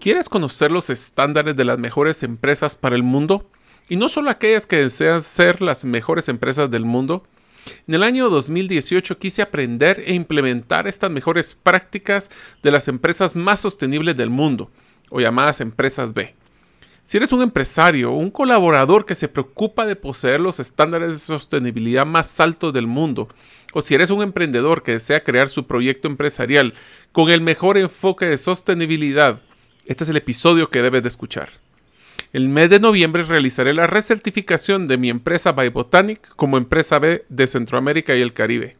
¿Quieres conocer los estándares de las mejores empresas para el mundo? Y no solo aquellas que desean ser las mejores empresas del mundo. En el año 2018 quise aprender e implementar estas mejores prácticas de las empresas más sostenibles del mundo, o llamadas empresas B. Si eres un empresario o un colaborador que se preocupa de poseer los estándares de sostenibilidad más altos del mundo, o si eres un emprendedor que desea crear su proyecto empresarial con el mejor enfoque de sostenibilidad, este es el episodio que debes de escuchar. El mes de noviembre realizaré la recertificación de mi empresa Botanic como empresa B de Centroamérica y el Caribe.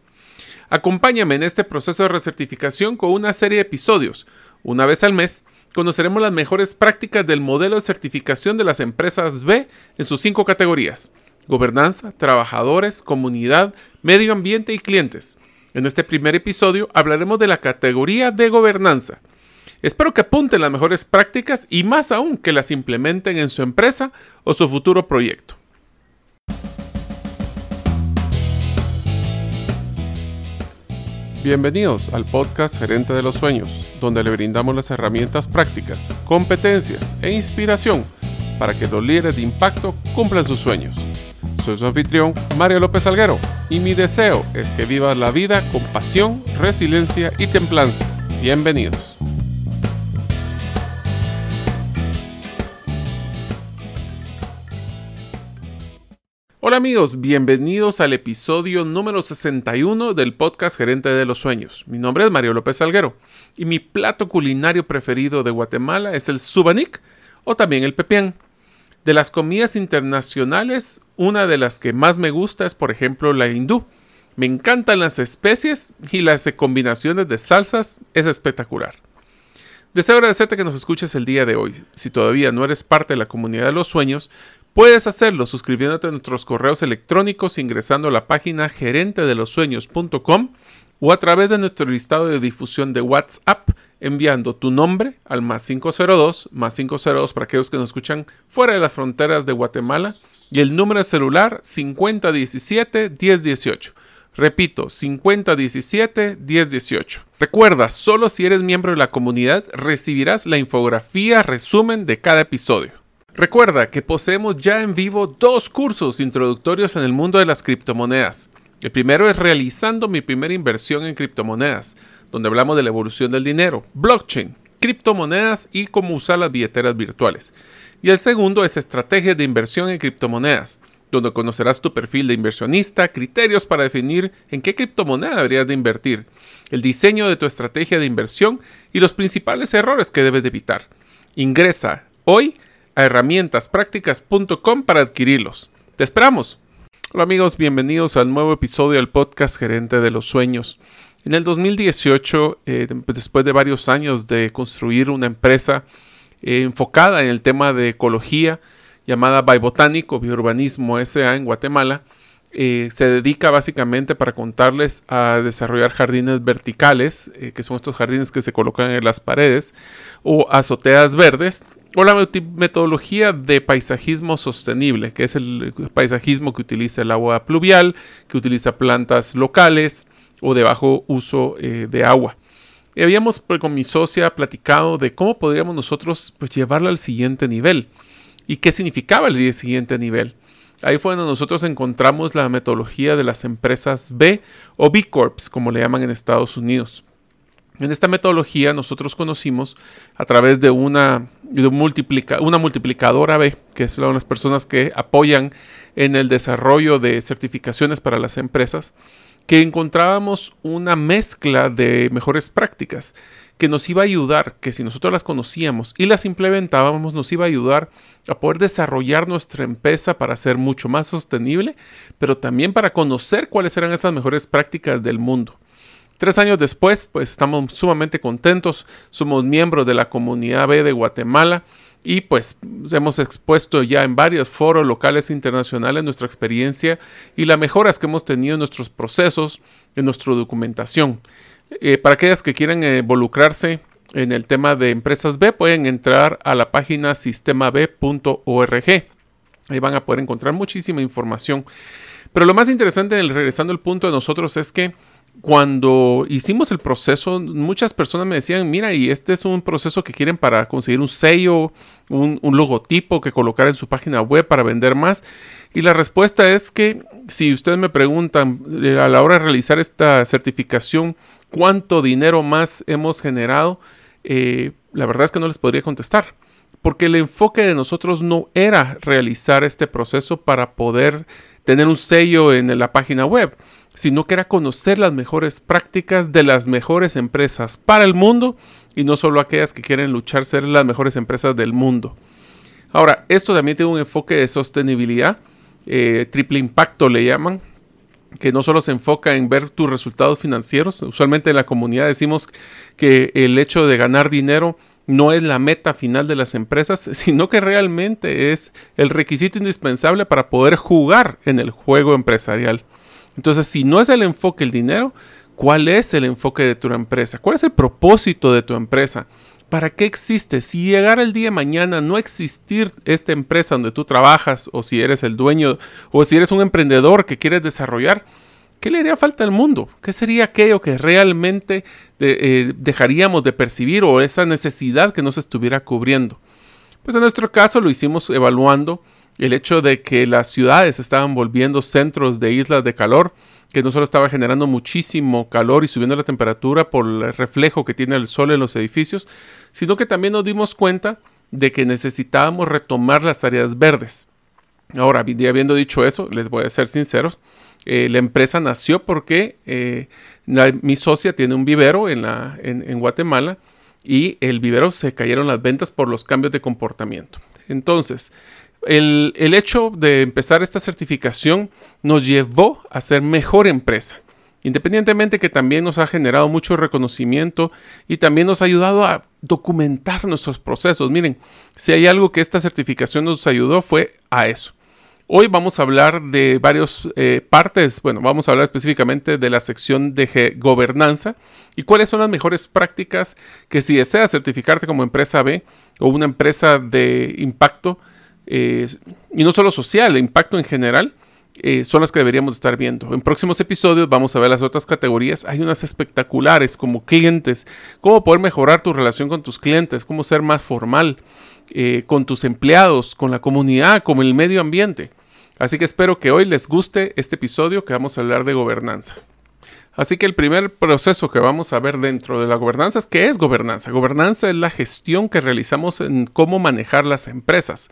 Acompáñame en este proceso de recertificación con una serie de episodios, una vez al mes, conoceremos las mejores prácticas del modelo de certificación de las empresas B en sus cinco categorías. Gobernanza, trabajadores, comunidad, medio ambiente y clientes. En este primer episodio hablaremos de la categoría de gobernanza. Espero que apunten las mejores prácticas y más aún que las implementen en su empresa o su futuro proyecto. Bienvenidos al podcast Gerente de los Sueños, donde le brindamos las herramientas prácticas, competencias e inspiración para que los líderes de impacto cumplan sus sueños. Soy su anfitrión, Mario López Alguero, y mi deseo es que vivas la vida con pasión, resiliencia y templanza. Bienvenidos. Hola amigos, bienvenidos al episodio número 61 del podcast Gerente de los Sueños. Mi nombre es Mario López Salguero y mi plato culinario preferido de Guatemala es el subanik o también el pepián. De las comidas internacionales, una de las que más me gusta es por ejemplo la hindú. Me encantan las especies y las combinaciones de salsas es espectacular. Deseo agradecerte que nos escuches el día de hoy. Si todavía no eres parte de la comunidad de los sueños, Puedes hacerlo suscribiéndote a nuestros correos electrónicos ingresando a la página gerentedelosueños.com o a través de nuestro listado de difusión de WhatsApp enviando tu nombre al más 502, más 502 para aquellos que nos escuchan fuera de las fronteras de Guatemala y el número de celular 5017-1018. Repito, 5017-1018. Recuerda, solo si eres miembro de la comunidad recibirás la infografía resumen de cada episodio. Recuerda que poseemos ya en vivo dos cursos introductorios en el mundo de las criptomonedas. El primero es realizando mi primera inversión en criptomonedas, donde hablamos de la evolución del dinero, blockchain, criptomonedas y cómo usar las billeteras virtuales. Y el segundo es estrategias de inversión en criptomonedas, donde conocerás tu perfil de inversionista, criterios para definir en qué criptomoneda deberías de invertir, el diseño de tu estrategia de inversión y los principales errores que debes de evitar. Ingresa hoy a herramientasprácticas.com para adquirirlos. Te esperamos. Hola amigos, bienvenidos al nuevo episodio del podcast Gerente de los Sueños. En el 2018, eh, después de varios años de construir una empresa eh, enfocada en el tema de ecología llamada Biobotánico Biourbanismo SA en Guatemala, eh, se dedica básicamente para contarles a desarrollar jardines verticales, que son estos jardines que se colocan en las paredes, o azoteas verdes, o la metodología de paisajismo sostenible, que es el paisajismo que utiliza el agua pluvial, que utiliza plantas locales o de bajo uso eh, de agua. Y habíamos pues, con mi socia platicado de cómo podríamos nosotros pues, llevarla al siguiente nivel y qué significaba el siguiente nivel. Ahí fue donde nosotros encontramos la metodología de las empresas B o B Corps, como le llaman en Estados Unidos. En esta metodología nosotros conocimos a través de una, una multiplicadora B, que son las personas que apoyan en el desarrollo de certificaciones para las empresas, que encontrábamos una mezcla de mejores prácticas que nos iba a ayudar, que si nosotros las conocíamos y las implementábamos, nos iba a ayudar a poder desarrollar nuestra empresa para ser mucho más sostenible, pero también para conocer cuáles eran esas mejores prácticas del mundo. Tres años después, pues estamos sumamente contentos, somos miembros de la comunidad B de Guatemala y pues hemos expuesto ya en varios foros locales e internacionales nuestra experiencia y las mejoras que hemos tenido en nuestros procesos, en nuestra documentación. Eh, para aquellas que quieran involucrarse en el tema de empresas B, pueden entrar a la página sistemab.org. Ahí van a poder encontrar muchísima información. Pero lo más interesante, regresando al punto de nosotros, es que cuando hicimos el proceso, muchas personas me decían, mira, y este es un proceso que quieren para conseguir un sello, un, logotipo que colocar en su página web para vender más. Y la respuesta es que si ustedes me preguntan eh, a la hora de realizar esta certificación, ¿cuánto dinero más hemos generado? Eh, la verdad es que no les podría contestar. Porque el enfoque de nosotros no era realizar este proceso para poder tener un sello en la página web sino que era conocer las mejores prácticas de las mejores empresas para el mundo y no solo aquellas que quieren luchar ser las mejores empresas del mundo. Ahora, esto también tiene un enfoque de sostenibilidad, eh, triple impacto le llaman, que no solo se enfoca en ver tus resultados financieros, usualmente en la comunidad decimos que el hecho de ganar dinero no es la meta final de las empresas, sino que realmente es el requisito indispensable para poder jugar en el juego empresarial. Entonces, si no es el enfoque el dinero, ¿cuál es el enfoque de tu empresa? ¿Cuál es el propósito de tu empresa? ¿Para qué existe? Si llegara el día de mañana no existir esta empresa donde tú trabajas, o si eres el dueño, o si eres un emprendedor que quieres desarrollar, ¿qué le haría falta al mundo? ¿Qué sería aquello que realmente eh, dejaríamos de percibir o esa necesidad que nos estuviera cubriendo? Pues en nuestro caso lo hicimos evaluando el hecho de que las ciudades estaban volviendo centros de islas de calor, que no solo estaba generando muchísimo calor y subiendo la temperatura por el reflejo que tiene el sol en los edificios, sino que también nos dimos cuenta de que necesitábamos retomar las áreas verdes. Ahora, habiendo dicho eso, les voy a ser sinceros, eh, la empresa nació porque eh, mi socia tiene un vivero en, la, en Guatemala y el vivero se cayeron las ventas por los cambios de comportamiento. Entonces, el, hecho de empezar esta certificación nos llevó a ser mejor empresa. Independientemente que también nos ha generado mucho reconocimiento y también nos ha ayudado a documentar nuestros procesos. Miren, si hay algo que esta certificación nos ayudó fue a eso. Hoy vamos a hablar de varias eh, partes, bueno, vamos a hablar específicamente de la sección de gobernanza y cuáles son las mejores prácticas que si deseas certificarte como empresa B o una empresa de impacto, eh, y no solo social, el impacto en general, eh, son las que deberíamos estar viendo. En próximos episodios vamos a ver las otras categorías. Hay unas espectaculares como clientes, cómo poder mejorar tu relación con tus clientes, cómo ser más formal eh, con tus empleados, con la comunidad, con el medio ambiente. Así que espero que hoy les guste este episodio que vamos a hablar de gobernanza. Así que el primer proceso que vamos a ver dentro de la gobernanza es qué es gobernanza. Gobernanza es la gestión que realizamos en cómo manejar las empresas.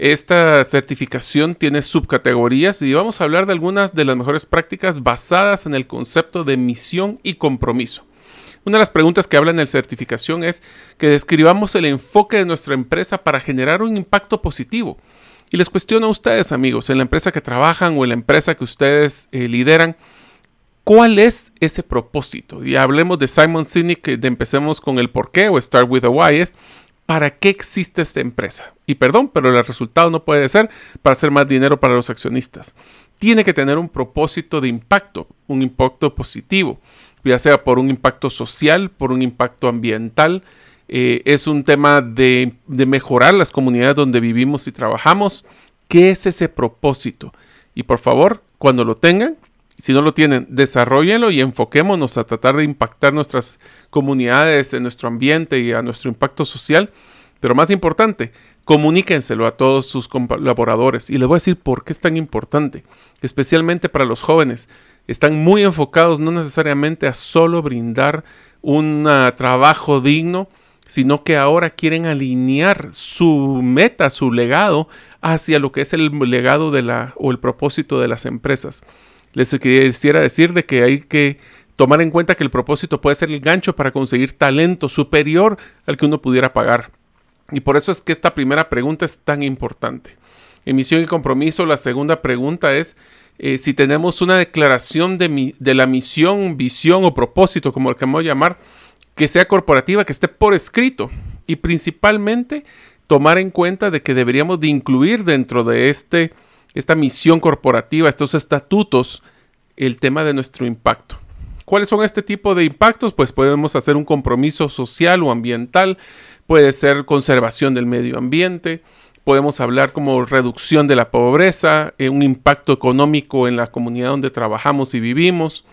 Esta certificación tiene subcategorías y vamos a hablar de algunas de las mejores prácticas basadas en el concepto de misión y compromiso. Una de las preguntas que habla en la certificación es que describamos el enfoque de nuestra empresa para generar un impacto positivo. Y les cuestiono a ustedes, amigos, en la empresa que trabajan o en la empresa que ustedes eh, lideran, ¿cuál es ese propósito? Y hablemos de Simon Sinek, de empecemos con el por qué o Start with the Why, ¿para qué existe esta empresa? Y perdón, pero el resultado no puede ser para hacer más dinero para los accionistas. Tiene que tener un propósito de impacto, un impacto positivo, ya sea por un impacto social, por un impacto ambiental. Eh, es un tema de, de mejorar las comunidades donde vivimos y trabajamos. ¿Qué es ese propósito? Y por favor, cuando lo tengan, si no lo tienen, desarrollenlo y enfoquémonos a tratar de impactar nuestras comunidades, en nuestro ambiente y a nuestro impacto social. Pero más importante, comuníquenselo a todos sus colaboradores. Y les voy a decir por qué es tan importante, especialmente para los jóvenes. Están muy enfocados no necesariamente a solo brindar un trabajo digno, sino que ahora quieren alinear su meta, su legado, hacia lo que es el legado de la, o el propósito de las empresas les quisiera decir de que hay que tomar en cuenta que el propósito puede ser el gancho para conseguir talento superior al que uno pudiera pagar. Y por eso es que esta primera pregunta es tan importante. En misión y compromiso, la segunda pregunta es eh, si tenemos una declaración de, de la misión, visión o propósito, como lo queremos llamar, que sea corporativa, que esté por escrito. Y principalmente tomar en cuenta de que deberíamos de incluir dentro de este esta misión corporativa, estos estatutos, el tema de nuestro impacto. ¿Cuáles son este tipo de impactos? Pues podemos hacer un compromiso social o ambiental, puede ser conservación del medio ambiente, podemos hablar como reducción de la pobreza, eh, un impacto económico en la comunidad donde trabajamos y vivimos,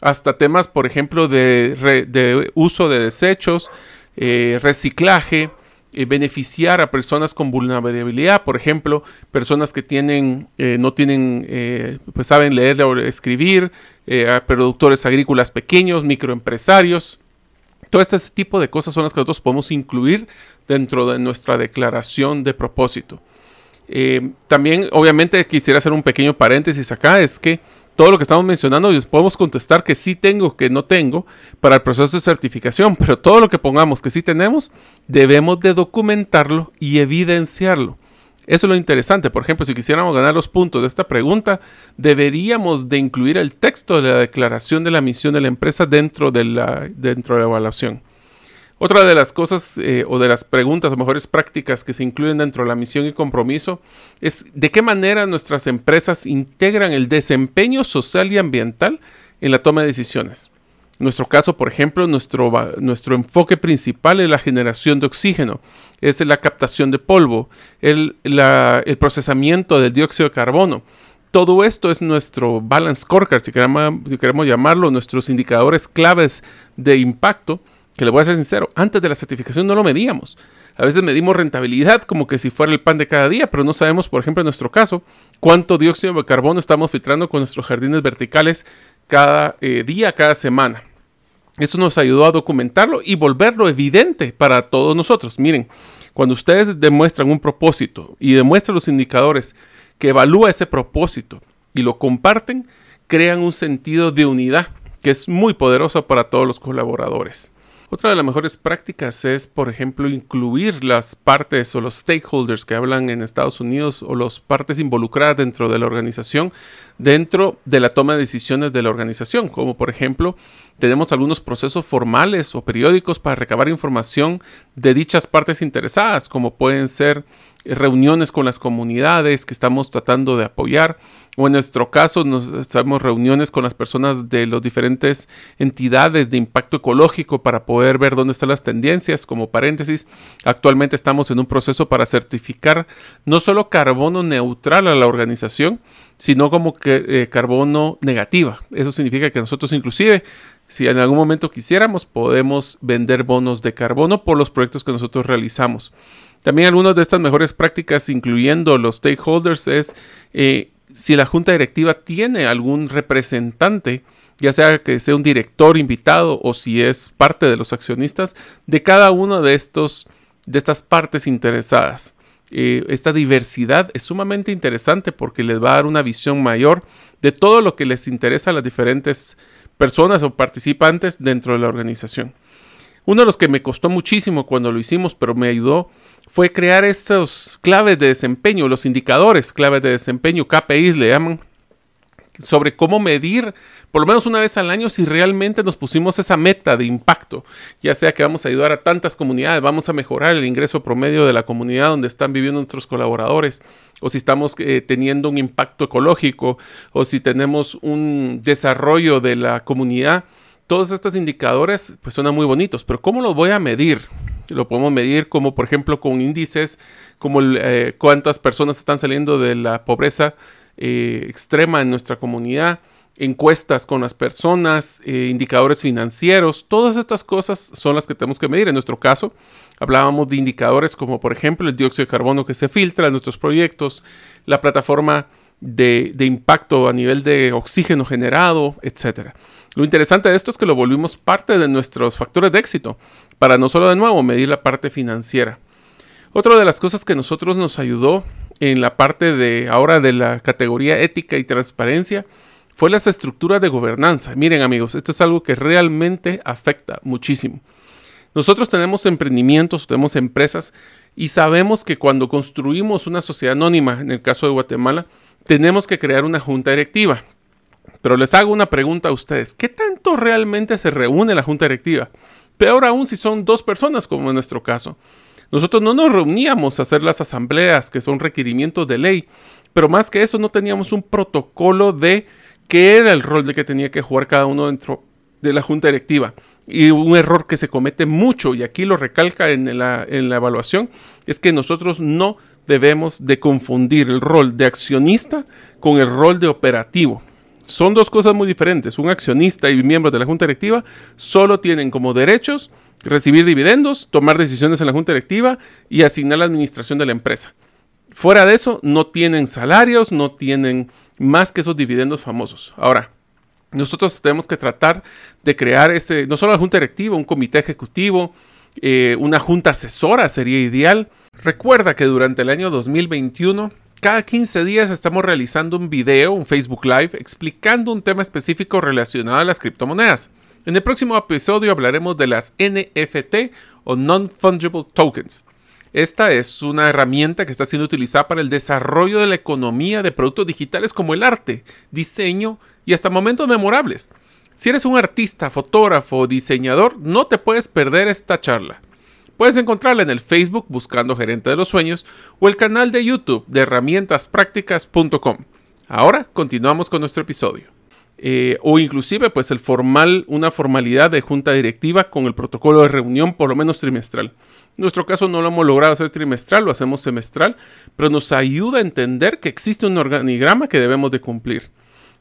hasta temas, por ejemplo, de, uso de desechos, eh, reciclaje, eh, beneficiar a personas con vulnerabilidad, por ejemplo, personas que tienen, eh, no tienen, eh, pues saben leer o escribir, a productores agrícolas pequeños, microempresarios. Todo este tipo de cosas son las que nosotros podemos incluir dentro de nuestra declaración de propósito. también, obviamente, quisiera hacer un pequeño paréntesis acá, es que todo lo que estamos mencionando, podemos contestar que sí tengo, que no tengo, para el proceso de certificación, pero todo lo que pongamos que sí tenemos, debemos de documentarlo y evidenciarlo. Eso es lo interesante. Por ejemplo, si quisiéramos ganar los puntos de esta pregunta, deberíamos de incluir el texto de la declaración de la misión de la empresa dentro de la, dentro de la evaluación. Otra de las cosas eh, o de las preguntas o mejores prácticas que se incluyen dentro de la misión y compromiso es de qué manera nuestras empresas integran el desempeño social y ambiental en la toma de decisiones. En nuestro caso, por ejemplo, nuestro, nuestro enfoque principal es la generación de oxígeno, es la captación de polvo, el, el procesamiento del dióxido de carbono. Todo esto es nuestro balance scorecard, si queremos, si queremos llamarlo, nuestros indicadores claves de impacto que le voy a ser sincero, antes de la certificación no lo medíamos. A veces medimos rentabilidad como que si fuera el pan de cada día, pero no sabemos, por ejemplo, en nuestro caso, cuánto dióxido de carbono estamos filtrando con nuestros jardines verticales cada eh, día, cada semana. Eso nos ayudó a documentarlo y volverlo evidente para todos nosotros. Miren, cuando ustedes demuestran un propósito y demuestran los indicadores que evalúa ese propósito y lo comparten, crean un sentido de unidad que es muy poderoso para todos los colaboradores. Otra de las mejores prácticas es, por ejemplo, incluir las partes o los stakeholders que hablan en Estados Unidos o las partes involucradas dentro de la organización, dentro de la toma de decisiones de la organización, como por ejemplo, tenemos algunos procesos formales o periódicos para recabar información de dichas partes interesadas, como pueden ser reuniones con las comunidades que estamos tratando de apoyar, o en nuestro caso nos hacemos reuniones con las personas de las diferentes entidades de impacto ecológico para poder ver dónde están las tendencias. Como paréntesis, actualmente estamos en un proceso para certificar no solo carbono neutral a la organización, sino como que eh, carbono negativa. Eso significa que nosotros inclusive si en algún momento quisiéramos, podemos vender bonos de carbono por los proyectos que nosotros realizamos. También algunas de estas mejores prácticas, incluyendo los stakeholders, es eh, si la junta directiva tiene algún representante, ya sea que sea un director invitado o si es parte de los accionistas, de cada una de, de estas partes interesadas. Eh, esta diversidad es sumamente interesante porque les va a dar una visión mayor de todo lo que les interesa a las diferentes personas o participantes dentro de la organización. Uno de los que me costó muchísimo cuando lo hicimos, pero me ayudó, fue crear estos claves de desempeño, los indicadores claves de desempeño, KPIs le llaman, sobre cómo medir por lo menos una vez al año si realmente nos pusimos esa meta de impacto, ya sea que vamos a ayudar a tantas comunidades, vamos a mejorar el ingreso promedio de la comunidad donde están viviendo nuestros colaboradores, o si estamos eh, teniendo un impacto ecológico, o si tenemos un desarrollo de la comunidad. Todos estos indicadores pues suenan muy bonitos, pero ¿cómo los voy a medir? Lo podemos medir como por ejemplo con índices como eh, cuántas personas están saliendo de la pobreza eh, extrema en nuestra comunidad, encuestas con las personas, eh, indicadores financieros, todas estas cosas son las que tenemos que medir. En nuestro caso, hablábamos de indicadores como por ejemplo el dióxido de carbono que se filtra en nuestros proyectos, la plataforma de, de impacto a nivel de oxígeno generado, etc. Lo interesante de esto es que lo volvimos parte de nuestros factores de éxito, para no solo de nuevo medir la parte financiera. Otra de las cosas que nosotros nos ayudó en la parte de ahora de la categoría ética y transparencia fue las estructuras de gobernanza. Miren amigos, esto es algo que realmente afecta muchísimo. Nosotros tenemos emprendimientos, tenemos empresas y sabemos que cuando construimos una sociedad anónima, en el caso de Guatemala, tenemos que crear una junta directiva. Pero les hago una pregunta a ustedes. ¿Qué tanto realmente se reúne la junta directiva? Peor aún si son dos personas, como en nuestro caso. Nosotros no nos reuníamos a hacer las asambleas, que son requerimientos de ley, pero más que eso no teníamos un protocolo de qué era el rol de que tenía que jugar cada uno dentro de la junta directiva. Y un error que se comete mucho, y aquí lo recalca en la, en la evaluación, es que nosotros no debemos de confundir el rol de accionista con el rol de operativo. Son dos cosas muy diferentes. Un accionista y miembro de la junta directiva solo tienen como derechos recibir dividendos, tomar decisiones en la junta directiva y asignar la administración de la empresa. Fuera de eso, no tienen salarios, no tienen más que esos dividendos famosos. Ahora, nosotros tenemos que tratar de crear ese, no solo la junta directiva, un comité ejecutivo, eh, una junta asesora sería ideal. Recuerda que durante el año 2021, cada 15 días estamos realizando un video, un Facebook Live, explicando un tema específico relacionado a las criptomonedas. En el próximo episodio hablaremos de las NFT o Non-Fungible Tokens. Esta es una herramienta que está siendo utilizada para el desarrollo de la economía de productos digitales como el arte, diseño y hasta momentos memorables. Si eres un artista, fotógrafo o diseñador, no te puedes perder esta charla. Puedes encontrarla en el Facebook buscando Gerente de los Sueños o el canal de YouTube de herramientasprácticas.com. Ahora continuamos con nuestro episodio. Eh, o inclusive pues el formal, una formalidad de junta directiva con el protocolo de reunión por lo menos trimestral. En nuestro caso no lo hemos logrado hacer trimestral, lo hacemos semestral, pero nos ayuda a entender que existe un organigrama que debemos de cumplir.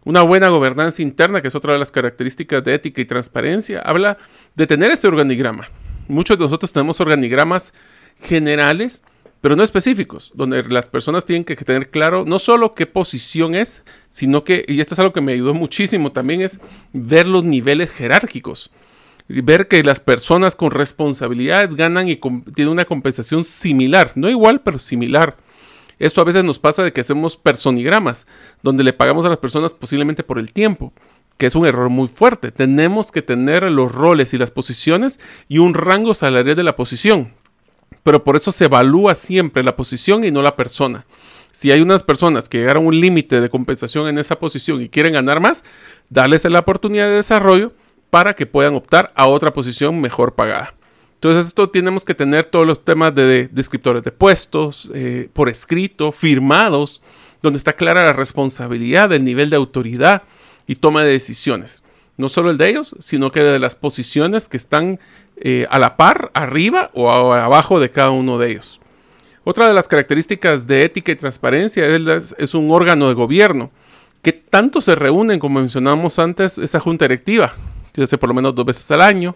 Una buena gobernanza interna, que es otra de las características de ética y transparencia, habla de tener este organigrama. Muchos de nosotros tenemos organigramas generales, pero no específicos, donde las personas tienen que tener claro no solo qué posición es, sino que, y esto es algo que me ayudó muchísimo también, es ver los niveles jerárquicos ver que las personas con responsabilidades ganan y tienen una compensación similar, no igual, pero similar. Esto a veces nos pasa de que hacemos personigramas, donde le pagamos a las personas posiblemente por el tiempo, que es un error muy fuerte. Tenemos que tener los roles y las posiciones y un rango salarial de la posición. Pero por eso se evalúa siempre la posición y no la persona. Si hay unas personas que llegaron a un límite de compensación en esa posición y quieren ganar más, darles la oportunidad de desarrollo para que puedan optar a otra posición mejor pagada. Entonces esto tenemos que tener todos los temas de descriptores de puestos, eh, por escrito, firmados, donde está clara la responsabilidad, el nivel de autoridad y toma de decisiones. No solo el de ellos, sino que de las posiciones que están eh, a la par, arriba o abajo de cada uno de ellos. Otra de las características de ética y transparencia es, es un órgano de gobierno que tanto se reúnen, como mencionamos antes, esa junta directiva, se hace por lo menos dos veces al año,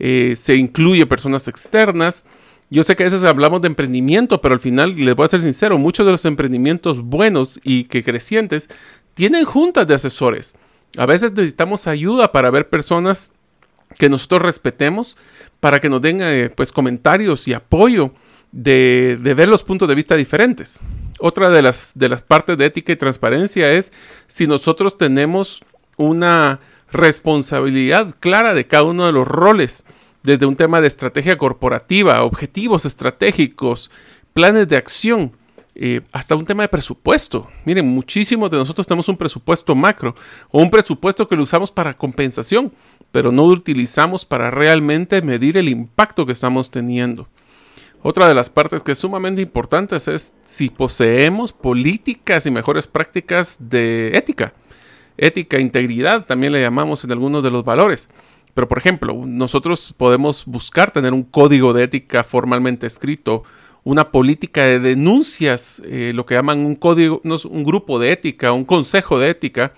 eh, se incluye personas externas. Yo sé que a veces hablamos de emprendimiento, pero al final, les voy a ser sincero, muchos de los emprendimientos buenos y que crecientes tienen juntas de asesores. A veces necesitamos ayuda para ver personas que nosotros respetemos, para que nos den eh, pues, comentarios y apoyo de, de, ver los puntos de vista diferentes. Otra de las, de las partes de ética y transparencia es si nosotros tenemos una responsabilidad clara de cada uno de los roles, desde un tema de estrategia corporativa, objetivos estratégicos, planes de acción, eh, hasta un tema de presupuesto. Miren, muchísimos de nosotros tenemos un presupuesto macro o un presupuesto que lo usamos para compensación, pero no utilizamos para realmente medir el impacto que estamos teniendo. Otra de las partes que es sumamente importante es si poseemos políticas y mejores prácticas de ética ética, integridad, también le llamamos en algunos de los valores. Pero por ejemplo, nosotros podemos buscar tener un código de ética formalmente escrito, una política de denuncias, eh, lo que llaman un código, un grupo de ética, un consejo de ética,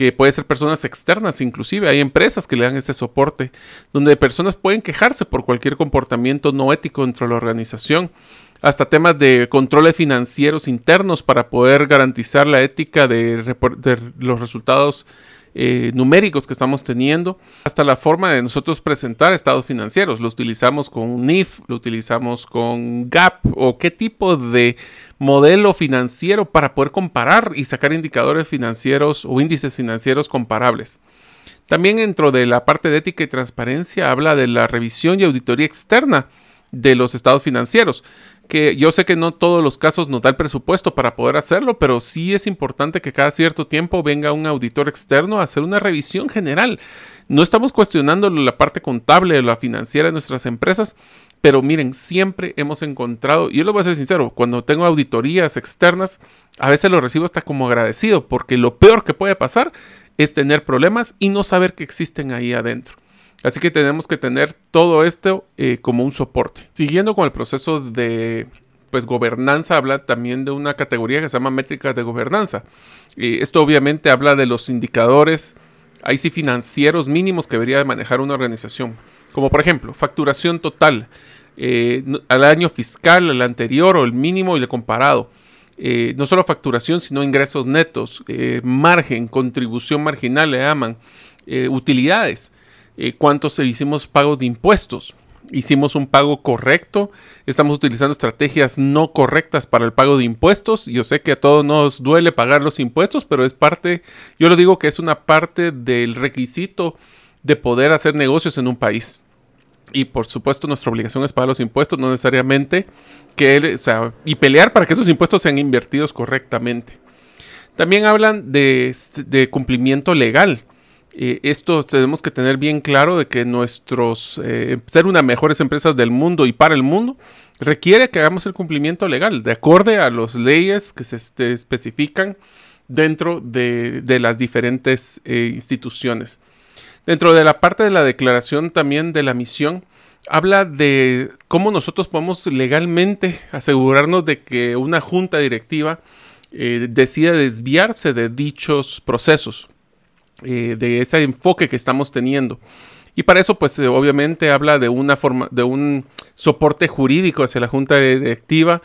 que puede ser personas externas, inclusive. Hay empresas que le dan este soporte, donde personas pueden quejarse por cualquier comportamiento no ético dentro de la organización. Hasta temas de controles financieros internos para poder garantizar la ética de, los resultados eh, numéricos que estamos teniendo, hasta la forma de nosotros presentar estados financieros. Lo utilizamos con NIF, lo utilizamos con GAP o qué tipo de modelo financiero para poder comparar y sacar indicadores financieros o índices financieros comparables. También dentro de la parte de ética y transparencia habla de la revisión y auditoría externa de los estados financieros que yo sé que no todos los casos nos da el presupuesto para poder hacerlo, pero sí es importante que cada cierto tiempo venga un auditor externo a hacer una revisión general. No estamos cuestionando la parte contable de la financiera de nuestras empresas, pero miren, siempre hemos encontrado, y yo lo voy a ser sincero, cuando tengo auditorías externas, a veces lo recibo hasta como agradecido, porque lo peor que puede pasar es tener problemas y no saber que existen ahí adentro. Así que tenemos que tener todo esto eh, como un soporte. Siguiendo con el proceso de pues gobernanza habla también de una categoría que se llama métricas de gobernanza. esto obviamente habla de los indicadores, ahí sí financieros mínimos que debería manejar una organización. Como por ejemplo, facturación total eh, al año fiscal, al anterior o el mínimo y el comparado. Eh, no solo facturación, sino ingresos netos, margen, contribución marginal, le llaman, utilidades, cuántos hicimos pagos de impuestos, hicimos un pago correcto, estamos utilizando estrategias no correctas para el pago de impuestos. Yo sé que a todos nos duele pagar los impuestos, pero es parte, yo lo digo que es una parte del requisito de poder hacer negocios en un país. Y por supuesto nuestra obligación es pagar los impuestos, no necesariamente que, sea, y pelear para que esos impuestos sean invertidos correctamente. También hablan de cumplimiento legal. Esto tenemos que tener bien claro de que nuestros eh, ser una mejores empresas del mundo y para el mundo requiere que hagamos el cumplimiento legal de acorde a las leyes que se este, especifican dentro de, las diferentes eh, instituciones. Dentro de la parte de la declaración también de la misión, habla de cómo nosotros podemos legalmente asegurarnos de que una junta directiva eh, decida desviarse de dichos procesos, eh, de ese enfoque que estamos teniendo. Y para eso, pues eh, obviamente habla de una forma, de un soporte jurídico hacia la junta directiva.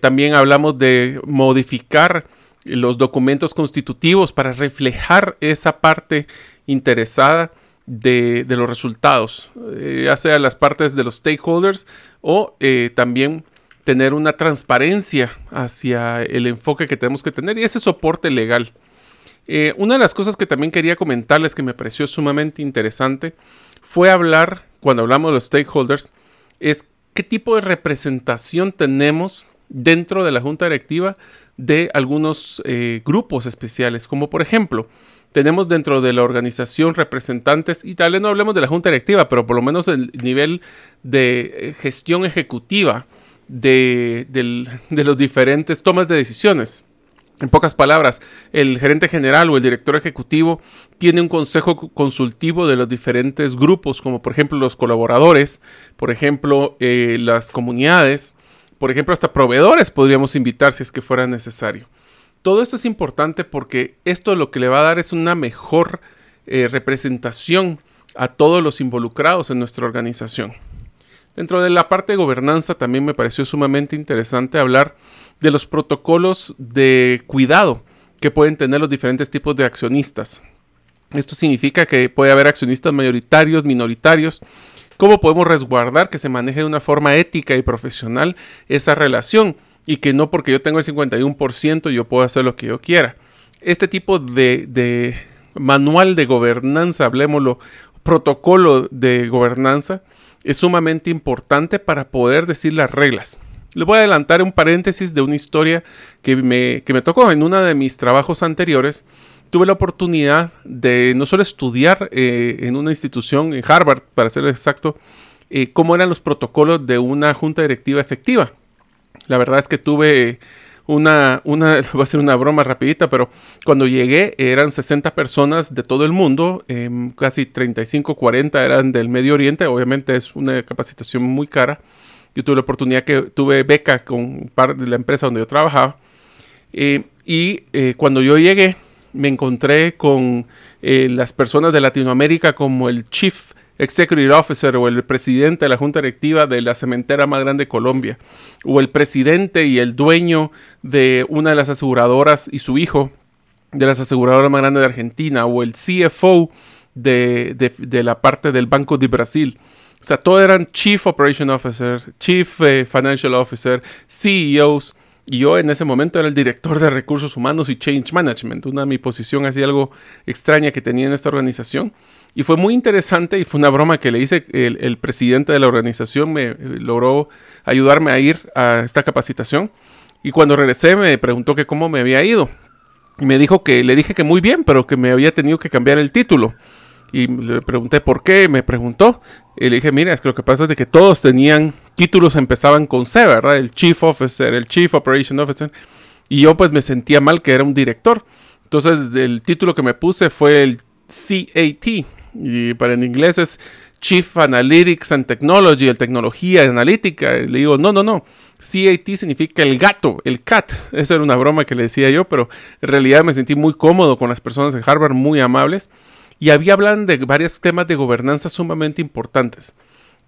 también hablamos de modificar los documentos constitutivos para reflejar esa parte interesada de, los resultados, eh, ya sea las partes de los stakeholders o eh, también tener una transparencia hacia el enfoque que tenemos que tener y ese soporte legal. Eh, una de las cosas que también quería comentarles que me pareció sumamente interesante fue hablar, cuando hablamos de los stakeholders, es qué tipo de representación tenemos dentro de la junta directiva de algunos grupos especiales, como por ejemplo, tenemos dentro de la organización representantes, y tal vez no hablemos de la junta directiva, pero por lo menos el nivel de eh, gestión ejecutiva de, de los diferentes tomas de decisiones. En pocas palabras, el gerente general o el director ejecutivo tiene un consejo consultivo de los diferentes grupos, como por ejemplo los colaboradores, por ejemplo eh, las comunidades, por ejemplo hasta proveedores podríamos invitar si es que fuera necesario. Todo esto es importante porque esto lo que le va a dar es una mejor eh, representación a todos los involucrados en nuestra organización. Dentro de la parte de gobernanza también me pareció sumamente interesante hablar de los protocolos de cuidado que pueden tener los diferentes tipos de accionistas. Esto significa que puede haber accionistas mayoritarios, minoritarios. ¿Cómo podemos resguardar que se maneje de una forma ética y profesional esa relación? y que no porque yo tengo el 51% yo puedo hacer lo que yo quiera. Este tipo de, manual de gobernanza, hablemoslo, protocolo de gobernanza, es sumamente importante para poder decir las reglas. Les voy a adelantar un paréntesis de una historia que me, me tocó en uno de mis trabajos anteriores. Tuve la oportunidad de no solo estudiar eh, en una institución, en Harvard, para ser exacto, eh, cómo eran los protocolos de una junta directiva efectiva. La verdad es que tuve una, una, voy a hacer una broma rapidita, pero cuando llegué eran 60 personas de todo el mundo, em, casi 35, 40 eran del Medio Oriente, obviamente es una capacitación muy cara. Yo tuve la oportunidad que tuve beca con parte de la empresa donde yo trabajaba. Eh, y eh, cuando yo llegué, me encontré con eh, las personas de Latinoamérica como el Chief Executive Officer o el presidente de la junta directiva de la cementera más grande de Colombia, o el presidente y el dueño de una de las aseguradoras y su hijo de las aseguradoras más grandes de Argentina, o el CFO de, la parte del Banco de Brasil. O sea, todos eran Chief Operation Officer, Chief eh, Financial Officer, CEOs. Y yo en ese momento era el director de recursos humanos y change management, una de mi posición así algo extraña que tenía en esta organización. Y fue muy interesante y fue una broma que le hice. El, presidente de la organización me eh, logró ayudarme a ir a esta capacitación. Y cuando regresé me preguntó que cómo me había ido. Y me dijo que le dije que muy bien, pero que me había tenido que cambiar el título. Y le pregunté por qué, me preguntó. Y le dije, mira, es que lo que pasa es de que todos tenían títulos, empezaban con C, ¿verdad? El Chief Officer, el Chief Operation Officer. Y yo pues me sentía mal que era un director. Entonces el título que me puse fue el CAT, y para en inglés es Chief Analytics and Technology, el tecnología analítica. le digo, no, no, no. CAT significa el gato, el cat. Esa era una broma que le decía yo, pero en realidad me sentí muy cómodo con las personas de Harvard, muy amables. Y había hablan de varios temas de gobernanza sumamente importantes.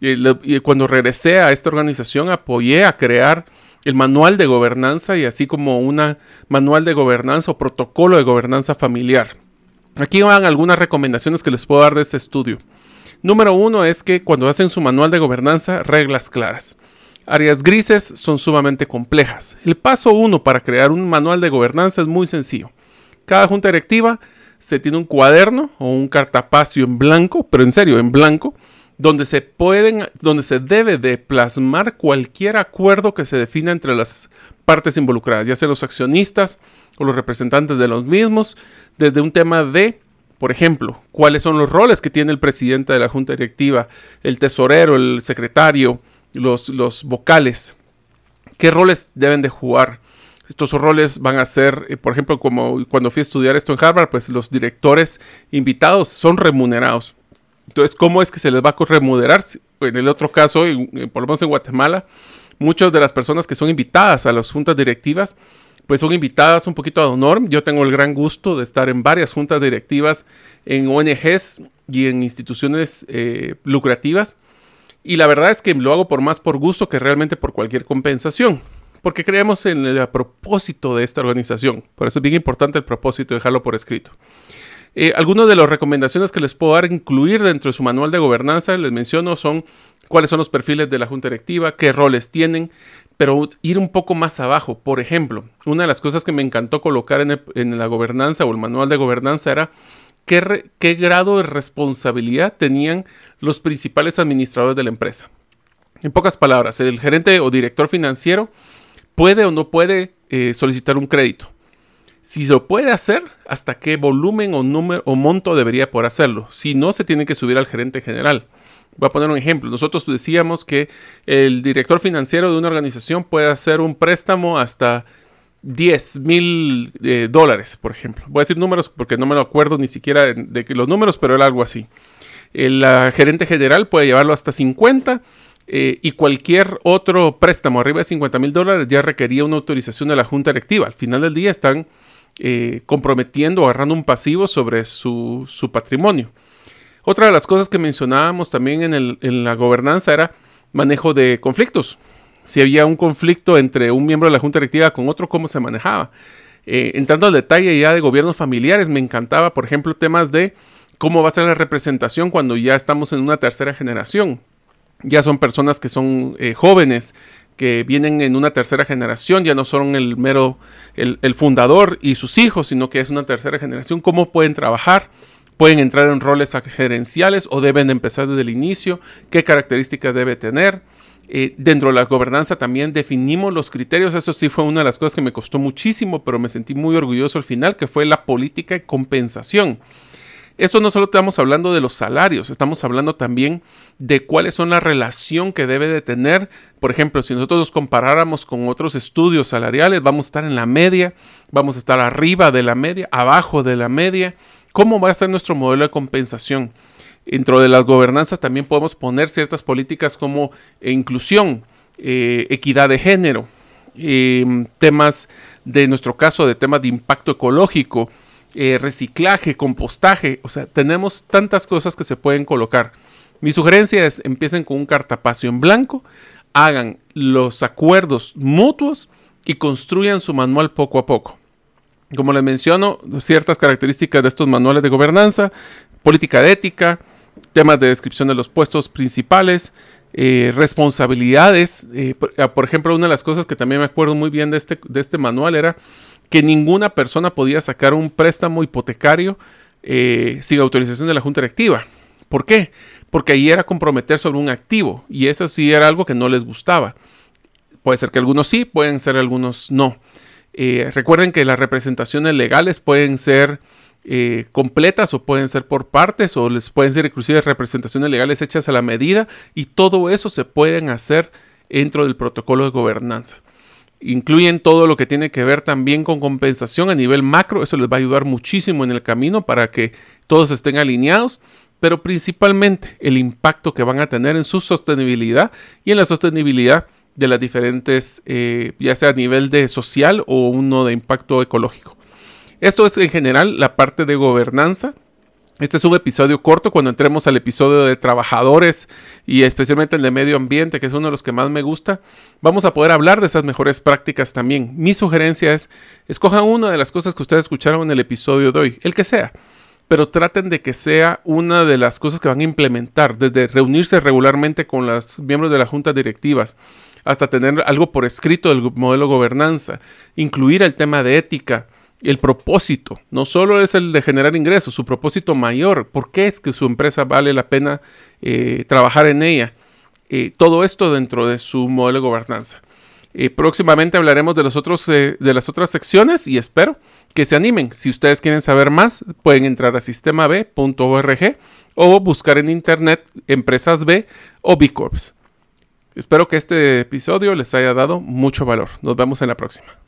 Y, cuando regresé a esta organización apoyé a crear el manual de gobernanza y así como una manual de gobernanza o protocolo de gobernanza familiar. Aquí van algunas recomendaciones que les puedo dar de este estudio. Número uno es que cuando hacen su manual de gobernanza, reglas claras. Áreas grises son sumamente complejas. El paso uno para crear un manual de gobernanza es muy sencillo. Cada junta directiva se tiene un cuaderno o un cartapacio en blanco, pero en serio, en blanco, donde se pueden, donde se debe de plasmar cualquier acuerdo que se defina entre las partes involucradas, ya sean los accionistas o los representantes de los mismos, desde un tema de, por ejemplo, cuáles son los roles que tiene el presidente de la junta directiva, el tesorero, el secretario, los, los vocales, qué roles deben de jugar. Estos roles van a ser, eh, por ejemplo, como cuando fui a estudiar esto en Harvard, pues los directores invitados son remunerados. Entonces, ¿cómo es que se les va a remunerar? En el otro caso, por lo menos en Guatemala, muchas de las personas que son invitadas a las juntas directivas, pues son invitadas un poquito a honor. Yo tengo el gran gusto de estar en varias juntas directivas en ONGs y en instituciones eh, lucrativas. Y la verdad es que lo hago por más por gusto que realmente por cualquier compensación. Porque creemos en el propósito de esta organización. Por eso es bien importante el propósito, dejarlo por escrito. Eh, algunas de las recomendaciones que les puedo dar, incluir dentro de su manual de gobernanza, les menciono, son cuáles son los perfiles de la junta directiva, qué roles tienen, pero ir un poco más abajo. Por ejemplo, una de las cosas que me encantó colocar en, la gobernanza o el manual de gobernanza era qué, grado de responsabilidad tenían los principales administradores de la empresa. En pocas palabras, el gerente o director financiero puede o no puede eh, solicitar un crédito si lo puede hacer, hasta qué volumen o número o monto debería por hacerlo. Si no, se tiene que subir al gerente general. Voy a poner un ejemplo. Nosotros decíamos que el director financiero de una organización puede hacer un préstamo hasta 10 mil eh, dólares, por ejemplo. Voy a decir números porque no me lo acuerdo ni siquiera de, los números, pero era algo así. El gerente general puede llevarlo hasta 50 eh, y cualquier otro préstamo arriba de 50 mil dólares ya requería una autorización de la junta directiva. Al final del día están eh, comprometiendo agarrando un pasivo sobre su, patrimonio. Otra de las cosas que mencionábamos también en, la gobernanza era manejo de conflictos. Si había un conflicto entre un miembro de la junta directiva con otro, cómo se manejaba. Eh, entrando al detalle ya de gobiernos familiares, me encantaba, por ejemplo, temas de cómo va a ser la representación cuando ya estamos en una tercera generación. Ya son personas que son eh, jóvenes, que vienen en una tercera generación, ya no son el mero, el, fundador y sus hijos, sino que es una tercera generación, cómo pueden trabajar, pueden entrar en roles gerenciales o deben empezar desde el inicio, qué características debe tener. Eh, dentro de la gobernanza también definimos los criterios, eso sí fue una de las cosas que me costó muchísimo, pero me sentí muy orgulloso al final, que fue la política de compensación. Esto no solo estamos hablando de los salarios, estamos hablando también de cuáles son la relación que debe de tener. Por ejemplo, si nosotros nos comparáramos con otros estudios salariales, vamos a estar en la media, vamos a estar arriba de la media, abajo de la media. ¿Cómo va a ser nuestro modelo de compensación? Dentro de las gobernanzas también podemos poner ciertas políticas como inclusión, eh, equidad de género, eh, temas de nuestro caso de temas de impacto ecológico, eh, reciclaje, compostaje, o sea, tenemos tantas cosas que se pueden colocar. Mi sugerencia es empiecen con un cartapacio en blanco, hagan los acuerdos mutuos y construyan su manual poco a poco. Como les menciono, ciertas características de estos manuales de gobernanza, política de ética, temas de descripción de los puestos principales, eh, responsabilidades. Eh, por, ejemplo, una de las cosas que también me acuerdo muy bien de este, de este manual era que ninguna persona podía sacar un préstamo hipotecario eh, sin autorización de la Junta Directiva. ¿Por qué? Porque ahí era comprometer sobre un activo y eso sí era algo que no les gustaba. Puede ser que algunos sí, pueden ser algunos no. Eh, recuerden que las representaciones legales pueden ser eh, completas o pueden ser por partes o les pueden ser inclusive representaciones legales hechas a la medida y todo eso se pueden hacer dentro del protocolo de gobernanza. Incluyen todo lo que tiene que ver también con compensación a nivel macro. Eso les va a ayudar muchísimo en el camino para que todos estén alineados. Pero principalmente el impacto que van a tener en su sostenibilidad y en la sostenibilidad de las diferentes, eh, ya sea a nivel de social o uno de impacto ecológico. Esto es en general la parte de gobernanza este es un episodio corto cuando entremos al episodio de trabajadores y especialmente el de medio ambiente, que es uno de los que más me gusta. Vamos a poder hablar de esas mejores prácticas también. Mi sugerencia es, escojan una de las cosas que ustedes escucharon en el episodio de hoy, el que sea, pero traten de que sea una de las cosas que van a implementar, desde reunirse regularmente con los miembros de las juntas directivas, hasta tener algo por escrito del modelo gobernanza, incluir el tema de ética, el propósito. No solo es el de generar ingresos, su propósito mayor. ¿Por qué es que su empresa vale la pena eh, trabajar en ella? Eh, todo esto dentro de su modelo de gobernanza. Eh, próximamente hablaremos de, de las otras secciones y espero que se animen. Si ustedes quieren saber más, pueden entrar a sistemab.org o buscar en internet empresas B o B Corps. Espero que este episodio les haya dado mucho valor. Nos vemos en la próxima.